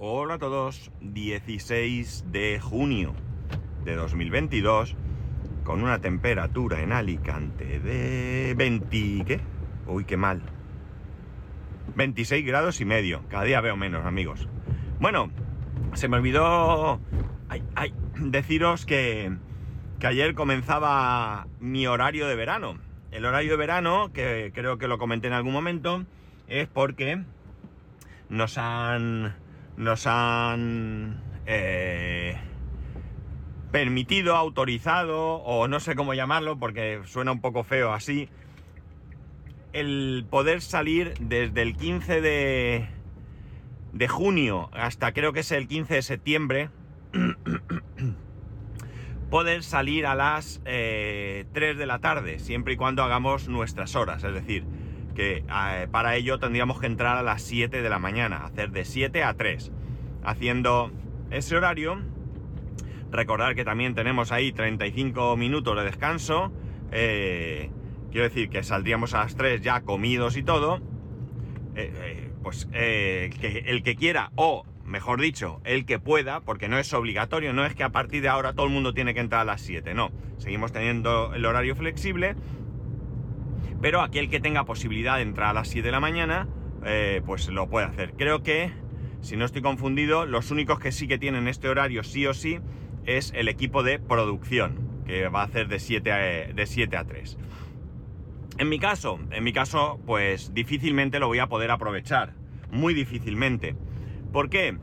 Hola a todos, 16 de junio de 2022 con una temperatura en Alicante de 20... ¿qué? Uy, qué mal. 26 grados y medio. Cada día veo menos, amigos. Bueno, se me olvidó deciros que, que ayer comenzaba mi horario de verano. El horario de verano, que creo que lo comenté en algún momento, es porque nos han nos han eh, permitido, autorizado, o no sé cómo llamarlo, porque suena un poco feo así, el poder salir desde el 15 de, de junio hasta creo que es el 15 de septiembre, poder salir a las eh, 3 de la tarde, siempre y cuando hagamos nuestras horas, es decir, que eh, para ello tendríamos que entrar a las 7 de la mañana, hacer de 7 a 3. Haciendo ese horario, recordar que también tenemos ahí 35 minutos de descanso, eh, quiero decir que saldríamos a las 3 ya comidos y todo, eh, eh, pues eh, que el que quiera o mejor dicho, el que pueda, porque no es obligatorio, no es que a partir de ahora todo el mundo tiene que entrar a las 7, no, seguimos teniendo el horario flexible pero aquel que tenga posibilidad de entrar a las 7 de la mañana, eh, pues lo puede hacer. Creo que, si no estoy confundido, los únicos que sí que tienen este horario sí o sí es el equipo de producción, que va a hacer de 7 a, de 7 a 3. En mi caso, en mi caso, pues difícilmente lo voy a poder aprovechar. Muy difícilmente. ¿Por qué?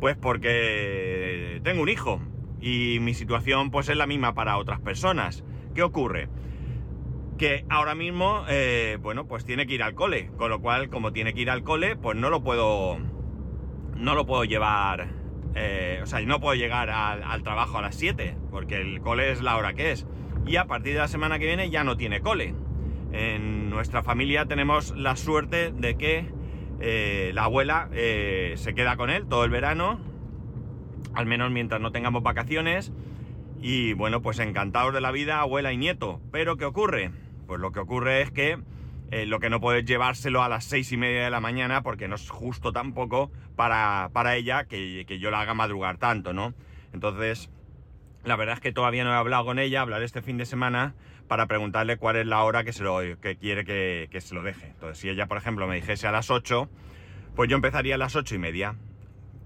Pues porque tengo un hijo y mi situación pues es la misma para otras personas. ¿Qué ocurre? Que ahora mismo, eh, bueno, pues tiene que ir al cole, con lo cual, como tiene que ir al cole, pues no lo puedo, no lo puedo llevar, eh, o sea, no puedo llegar al, trabajo a las 7, porque el cole es la hora que es. Y a partir de la semana que viene ya no tiene cole. En nuestra familia tenemos la suerte de que eh, la abuela se queda con él todo el verano, al menos mientras no tengamos vacaciones. Y bueno, pues encantados de la vida, abuela y nieto. Pero ¿qué ocurre? Pues lo que ocurre es que eh, lo que no puedes llevárselo a las seis y media de la mañana porque no es justo tampoco para, para ella que, que, yo la haga madrugar tanto, ¿no? Entonces, la verdad es que todavía no he hablado con ella, hablaré este fin de semana para preguntarle cuál es la hora que, se lo, que quiere que, que se lo deje. Entonces, si ella, por ejemplo, me dijese a las 8, pues yo empezaría a las ocho y media.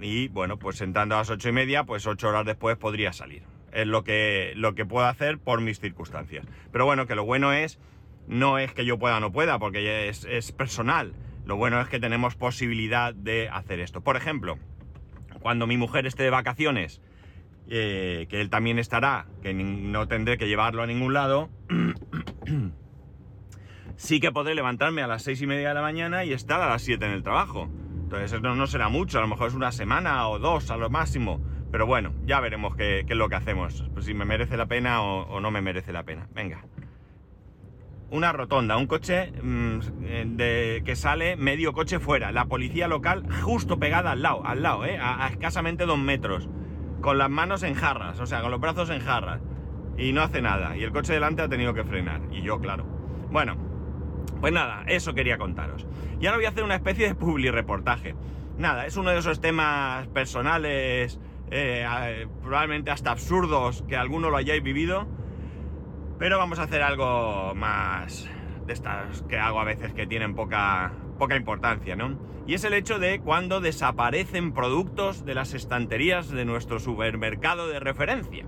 Y bueno, pues entrando a las ocho y media, pues ocho horas después podría salir es lo que, lo que puedo hacer por mis circunstancias. Pero bueno, que lo bueno es, no es que yo pueda o no pueda, porque es, es personal. Lo bueno es que tenemos posibilidad de hacer esto. Por ejemplo, cuando mi mujer esté de vacaciones, eh, que él también estará, que no tendré que llevarlo a ningún lado, sí que podré levantarme a las seis y media de la mañana y estar a las 7 en el trabajo. Entonces eso no será mucho, a lo mejor es una semana o dos a lo máximo. Pero bueno, ya veremos qué, es lo que hacemos. Pues si me merece la pena o, no me merece la pena. Venga. Una rotonda, un coche de, que sale medio coche fuera. La policía local justo pegada al lado, al lado, ¿eh? a, a escasamente dos metros. Con las manos en jarras, o sea, con los brazos en jarras. Y no hace nada. Y el coche delante ha tenido que frenar. Y yo, claro. Bueno, pues nada, eso quería contaros. Y ahora voy a hacer una especie de publi reportaje. Nada, es uno de esos temas personales eh, probablemente hasta absurdos que alguno lo hayáis vivido. Pero vamos a hacer algo más de estas que hago a veces que tienen poca, poca importancia, ¿no? Y es el hecho de cuando desaparecen productos de las estanterías de nuestro supermercado de referencia.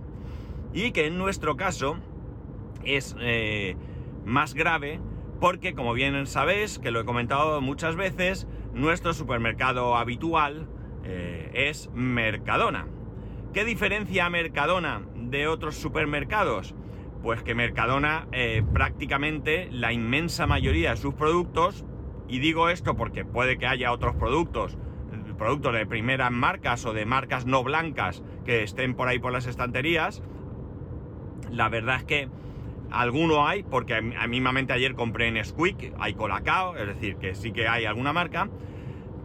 Y que en nuestro caso es eh, más grave porque, como bien sabéis, que lo he comentado muchas veces, nuestro supermercado habitual eh, es Mercadona. ¿Qué diferencia Mercadona de otros supermercados? Pues que Mercadona eh, prácticamente la inmensa mayoría de sus productos, y digo esto porque puede que haya otros productos, productos de primeras marcas o de marcas no blancas que estén por ahí por las estanterías, la verdad es que alguno hay, porque a mí ayer compré en Squeak, hay Colacao, es decir, que sí que hay alguna marca,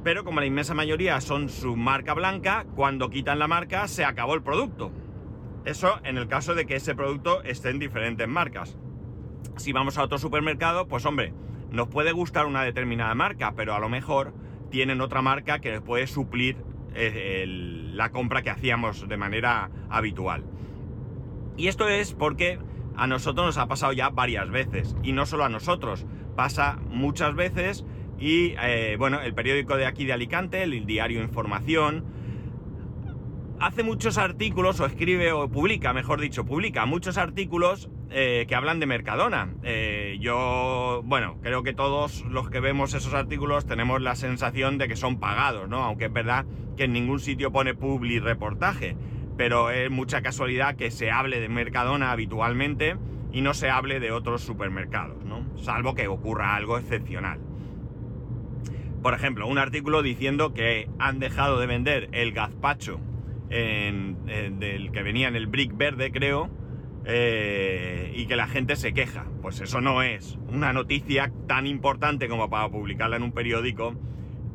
pero como la inmensa mayoría son su marca blanca, cuando quitan la marca se acabó el producto. Eso en el caso de que ese producto esté en diferentes marcas. Si vamos a otro supermercado, pues hombre, nos puede gustar una determinada marca, pero a lo mejor tienen otra marca que puede suplir eh, la compra que hacíamos de manera habitual. Y esto es porque a nosotros nos ha pasado ya varias veces, y no solo a nosotros, pasa muchas veces y eh, bueno, el periódico de aquí de Alicante, el diario Información, hace muchos artículos, o escribe, o publica, mejor dicho, publica muchos artículos eh, que hablan de Mercadona. Eh, yo, bueno, creo que todos los que vemos esos artículos tenemos la sensación de que son pagados, ¿no? Aunque es verdad que en ningún sitio pone publi reportaje, pero es mucha casualidad que se hable de Mercadona habitualmente y no se hable de otros supermercados, ¿no? Salvo que ocurra algo excepcional. Por ejemplo, un artículo diciendo que han dejado de vender el gazpacho del que venía en el brick verde, creo, eh, y que la gente se queja. Pues eso no es una noticia tan importante como para publicarla en un periódico,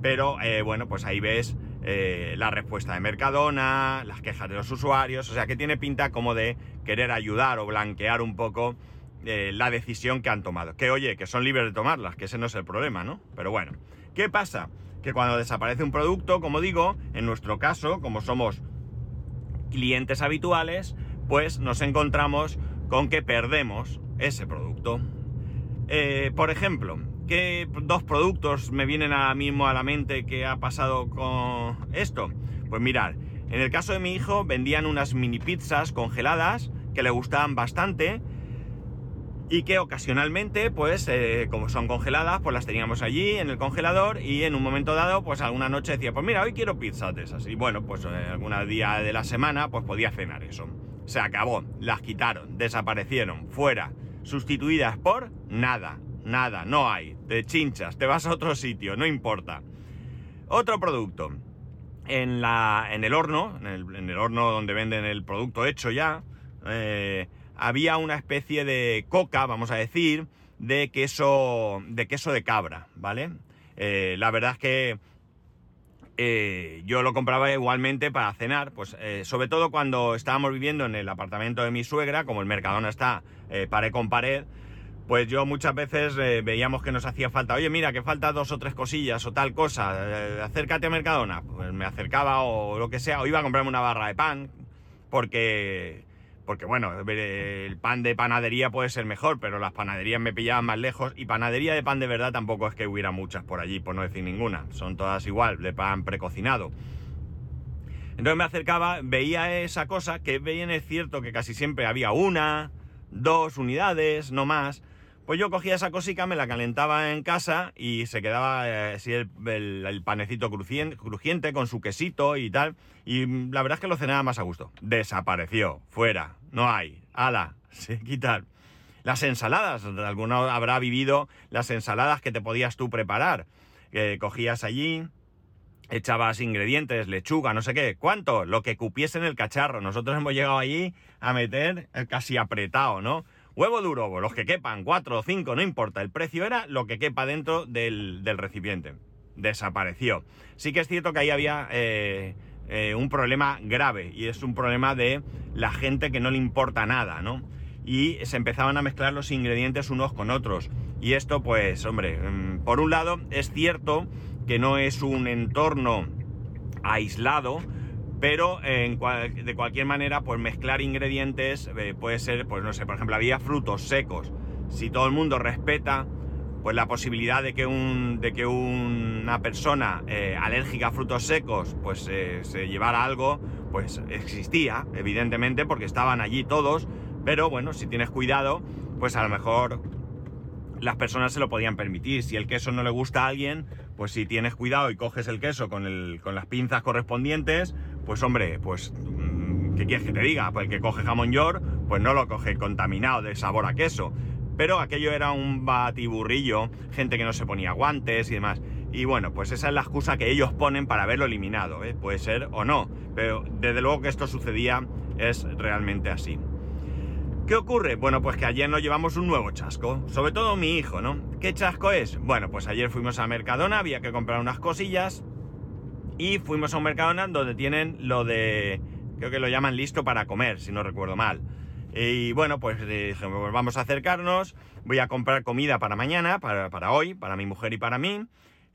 pero eh, bueno, pues ahí ves eh, la respuesta de Mercadona, las quejas de los usuarios, o sea que tiene pinta como de querer ayudar o blanquear un poco la decisión que han tomado. Que oye, que son libres de tomarlas, que ese no es el problema, ¿no? Pero bueno, ¿qué pasa? Que cuando desaparece un producto, como digo, en nuestro caso, como somos clientes habituales, pues nos encontramos con que perdemos ese producto. Eh, por ejemplo, ¿qué dos productos me vienen ahora mismo a la mente que ha pasado con esto? Pues mirar, en el caso de mi hijo vendían unas mini pizzas congeladas que le gustaban bastante y que ocasionalmente, pues eh, como son congeladas, pues las teníamos allí en el congelador y en un momento dado, pues alguna noche decía, pues mira, hoy quiero pizzas de esas. Y bueno, pues eh, algún día de la semana, pues podía cenar eso. Se acabó, las quitaron, desaparecieron, fuera, sustituidas por nada, nada, no hay. Te chinchas, te vas a otro sitio, no importa. Otro producto. En, la, en el horno, en el, en el horno donde venden el producto hecho ya, eh, había una especie de coca, vamos a decir, de queso de, queso de cabra, ¿vale? Eh, la verdad es que eh, yo lo compraba igualmente para cenar, pues eh, sobre todo cuando estábamos viviendo en el apartamento de mi suegra, como el Mercadona está pared con pared, pues yo muchas veces veíamos que nos hacía falta, oye mira, que falta dos o tres cosillas o tal cosa, acércate a Mercadona, pues me acercaba o lo que sea, o iba a comprarme una barra de pan, porque porque bueno, el pan de panadería puede ser mejor, pero las panaderías me pillaban más lejos y panadería de pan de verdad tampoco es que hubiera muchas por allí, por no decir ninguna. Son todas igual, de pan precocinado. Entonces me acercaba, veía esa cosa, que bien es cierto que casi siempre había una, dos unidades, no más. Pues yo cogía esa cosica, me la calentaba en casa y se quedaba eh, así el, panecito crujiente, con su quesito y tal. Y la verdad es que lo cenaba más a gusto. Desapareció, fuera, no hay, ala, se quitar. Las ensaladas, alguno habrá vivido las ensaladas que te podías tú preparar. Que cogías allí, echabas ingredientes, lechuga, no sé qué. ¿Cuánto? Lo que cupiese en el cacharro. Nosotros hemos llegado allí a meter casi apretado, ¿no? Huevo duro, los que quepan, cuatro o cinco, no importa. El precio era lo que quepa dentro del, recipiente. Desapareció. Sí que es cierto que ahí había eh, eh, un problema grave y es un problema de la gente que no le importa nada, ¿no? Y se empezaban a mezclar los ingredientes unos con otros. Y esto, pues, hombre, mm, por un lado es cierto que no es un entorno aislado, pero de cualquier manera, pues mezclar ingredientes eh, puede ser, pues no sé, por ejemplo, había frutos secos. Si todo el mundo respeta, pues la posibilidad de que, un, de que una persona eh, alérgica a frutos secos, pues eh, se llevara algo, pues existía, evidentemente, porque estaban allí todos. Pero bueno, si tienes cuidado, pues a lo mejor las personas se lo podían permitir. Si el queso no le gusta a alguien, pues si tienes cuidado y coges el queso con, el, con las pinzas correspondientes, pues hombre, pues mm, ¿qué quieres que te diga? Pues el que coge jamón york, pues no lo coge contaminado de sabor a queso. Pero aquello era un batiburrillo, gente que no se ponía guantes y demás. Y bueno, pues esa es la excusa que ellos ponen para haberlo eliminado, ¿eh? puede ser o no, pero desde luego que esto sucedía es realmente así. ¿Qué ocurre? Bueno, pues que ayer nos llevamos un nuevo chasco, sobre todo mi hijo, ¿no? ¿Qué chasco es? Bueno, pues ayer fuimos a Mercadona, había que comprar unas cosillas y fuimos a un Mercadona donde tienen lo de, creo que lo llaman listo para comer, si no recuerdo mal. Y bueno, pues dije, vamos a acercarnos, voy a comprar comida para mañana, para, para hoy, para mi mujer y para mí.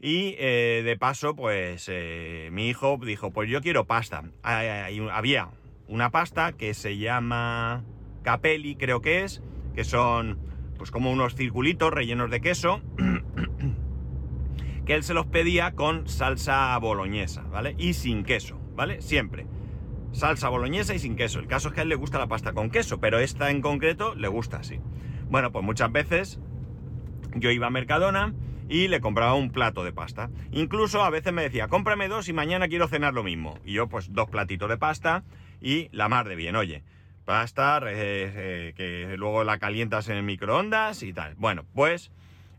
Y eh, de paso, pues eh, mi hijo dijo, pues yo quiero pasta. había una pasta que se llama capelli, creo que es, que son pues como unos circulitos rellenos de queso, que él se los pedía con salsa boloñesa, ¿vale? Y sin queso, ¿vale? Siempre. Salsa boloñesa y sin queso. El caso es que a él le gusta la pasta con queso, pero esta en concreto le gusta así. Bueno, pues muchas veces yo iba a Mercadona y le compraba un plato de pasta. Incluso a veces me decía, cómprame dos y mañana quiero cenar lo mismo. Y yo pues dos platitos de pasta y la mar de bien, oye. Pasta, eh, que luego la calientas en el microondas y tal. Bueno, pues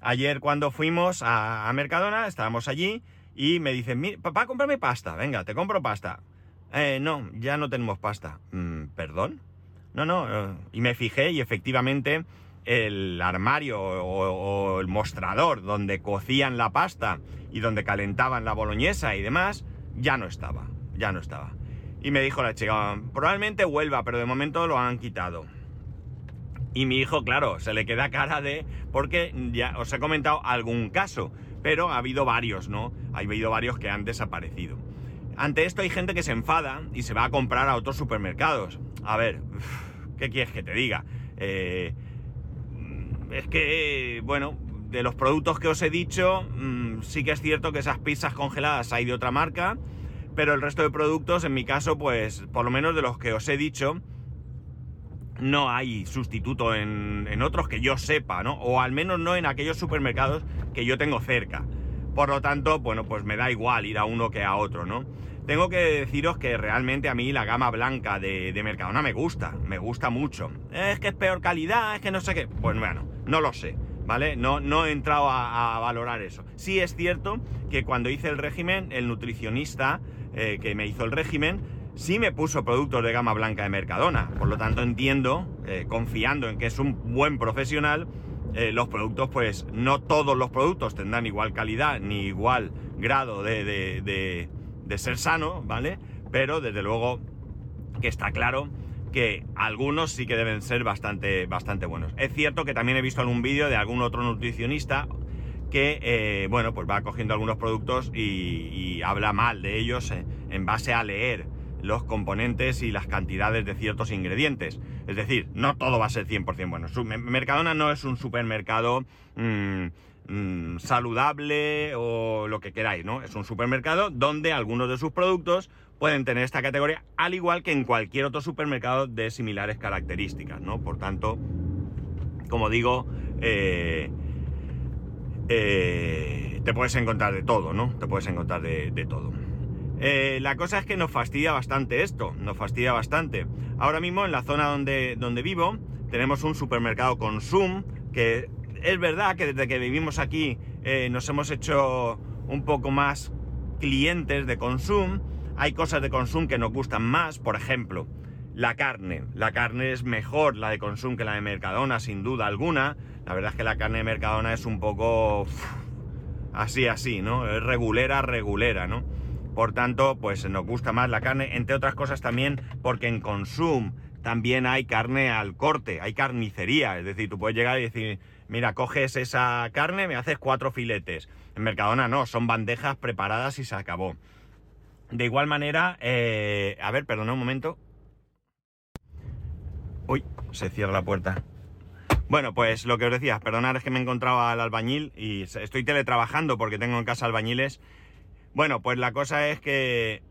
ayer cuando fuimos a, Mercadona, estábamos allí y me dicen, papá, cómprame pasta, venga, te compro pasta. Eh, no, ya no tenemos pasta. Mm, ¿Perdón? No, no. Eh, y me fijé y efectivamente el armario o, el mostrador donde cocían la pasta y donde calentaban la boloñesa y demás, ya no estaba, ya no estaba. Y me dijo la chica, probablemente vuelva, pero de momento lo han quitado. Y mi hijo, claro, se le queda cara de, porque ya os he comentado algún caso, pero ha habido varios, ¿no? Ha habido varios que han desaparecido. Ante esto hay gente que se enfada y se va a comprar a otros supermercados. A ver, ¿qué quieres que te diga? Eh, es que, bueno, de los productos que os he dicho, mm, sí que es cierto que esas pizzas congeladas hay de otra marca, pero el resto de productos, en mi caso, pues por lo menos de los que os he dicho, no hay sustituto en, en otros que yo sepa, ¿no? O al menos no en aquellos supermercados que yo tengo cerca. Por lo tanto, bueno, pues me da igual ir a uno que a otro, ¿no? Tengo que deciros que realmente a mí la gama blanca de, de Mercadona me gusta, me gusta mucho. Es que es peor calidad, es que no sé qué. Pues bueno, no lo sé, ¿vale? No, no he entrado a, valorar eso. Sí es cierto que cuando hice el régimen, el nutricionista eh, que me hizo el régimen, sí me puso productos de gama blanca de Mercadona. Por lo tanto, entiendo, eh, confiando en que es un buen profesional, eh, los productos, pues no todos los productos tendrán igual calidad ni igual grado de de ser sano, ¿vale? Pero desde luego que está claro que algunos sí que deben ser bastante, bastante buenos. Es cierto que también he visto algún vídeo de algún otro nutricionista que, eh, bueno, pues va cogiendo algunos productos y, habla mal de ellos en base a leer los componentes y las cantidades de ciertos ingredientes. Es decir, no todo va a ser 100% bueno. Mercadona no es un supermercado... Mm, Mm, saludable o lo que queráis, ¿no? Es un supermercado donde algunos de sus productos pueden tener esta categoría, al igual que en cualquier otro supermercado de similares características, ¿no? Por tanto, como digo, eh, eh, te puedes encontrar de todo, ¿no? Te puedes encontrar de, todo. Eh, la cosa es que nos fastidia bastante esto, nos fastidia bastante. Ahora mismo en la zona donde, donde vivo tenemos un supermercado Consum que es verdad que desde que vivimos aquí eh, nos hemos hecho un poco más clientes de consumo. Hay cosas de consumo que nos gustan más, por ejemplo, la carne. La carne es mejor la de consumo que la de Mercadona, sin duda alguna. La verdad es que la carne de Mercadona es un poco así, así, ¿no? Es regulera, regulera, ¿no? Por tanto, pues nos gusta más la carne, entre otras cosas también porque en consumo también hay carne al corte, hay carnicería, es decir, tú puedes llegar y decir, mira, coges esa carne, me haces cuatro filetes. En Mercadona no, son bandejas preparadas y se acabó. De igual manera, eh, a ver, perdona un momento. Uy, se cierra la puerta. Bueno, pues lo que os decía, perdonad es que me encontraba al albañil y estoy teletrabajando porque tengo en casa albañiles. Bueno, pues la cosa es que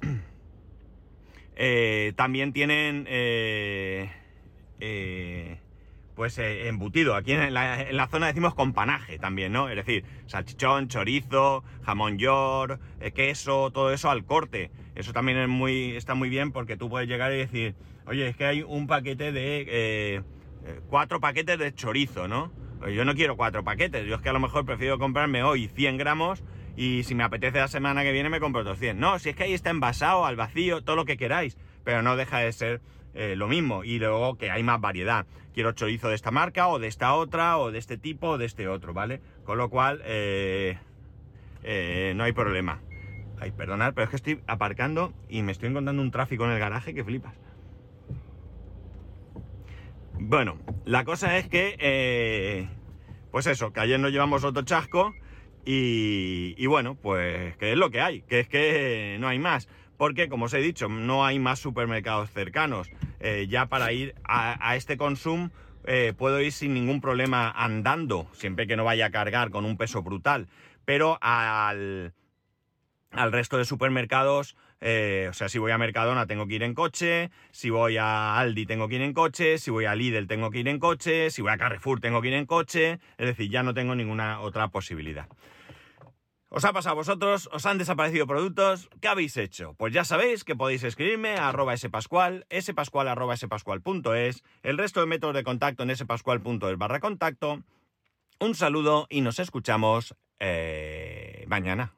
eh, también tienen eh, pues eh, embutido. Aquí en la, zona decimos con panaje también, ¿no? Es decir, salchichón, chorizo, jamón york, eh, queso, todo eso al corte. Eso también es muy, está muy bien porque tú puedes llegar y decir, oye, es que hay un paquete de... Eh, cuatro paquetes de chorizo, ¿no? yo no quiero cuatro paquetes, yo es que a lo mejor prefiero comprarme hoy 100 gramos y si me apetece la semana que viene me compro otros 100. No, si es que ahí está envasado, al vacío, todo lo que queráis, pero no deja de ser eh, lo mismo. Y luego que hay más variedad. Quiero chorizo de esta marca, o de esta otra, o de este tipo, o de este otro, ¿vale? Con lo cual, eh, eh, no hay problema. Ay, perdonad, pero es que estoy aparcando y me estoy encontrando un tráfico en el garaje que flipas. Bueno, la cosa es que, pues eso, que ayer nos llevamos otro chasco Y, bueno, pues que es lo que hay, que es que no hay más. Porque, como os he dicho, no hay más supermercados cercanos. Eh, ya para ir a, este consumo eh, puedo ir sin ningún problema andando, siempre que no vaya a cargar con un peso brutal. Pero al, al resto de supermercados eh, o sea, si voy a Mercadona tengo que ir en coche, si voy a Aldi tengo que ir en coche, si voy a Lidl tengo que ir en coche, si voy a Carrefour tengo que ir en coche, es decir, ya no tengo ninguna otra posibilidad. ¿Os ha pasado a vosotros? ¿Os han desaparecido productos? ¿Qué habéis hecho? Pues ya sabéis que podéis escribirme a arroba spascual, spascual arroba spascual.es, el resto de métodos de contacto en spascual.es barra contacto. Un saludo y nos escuchamos eh, mañana.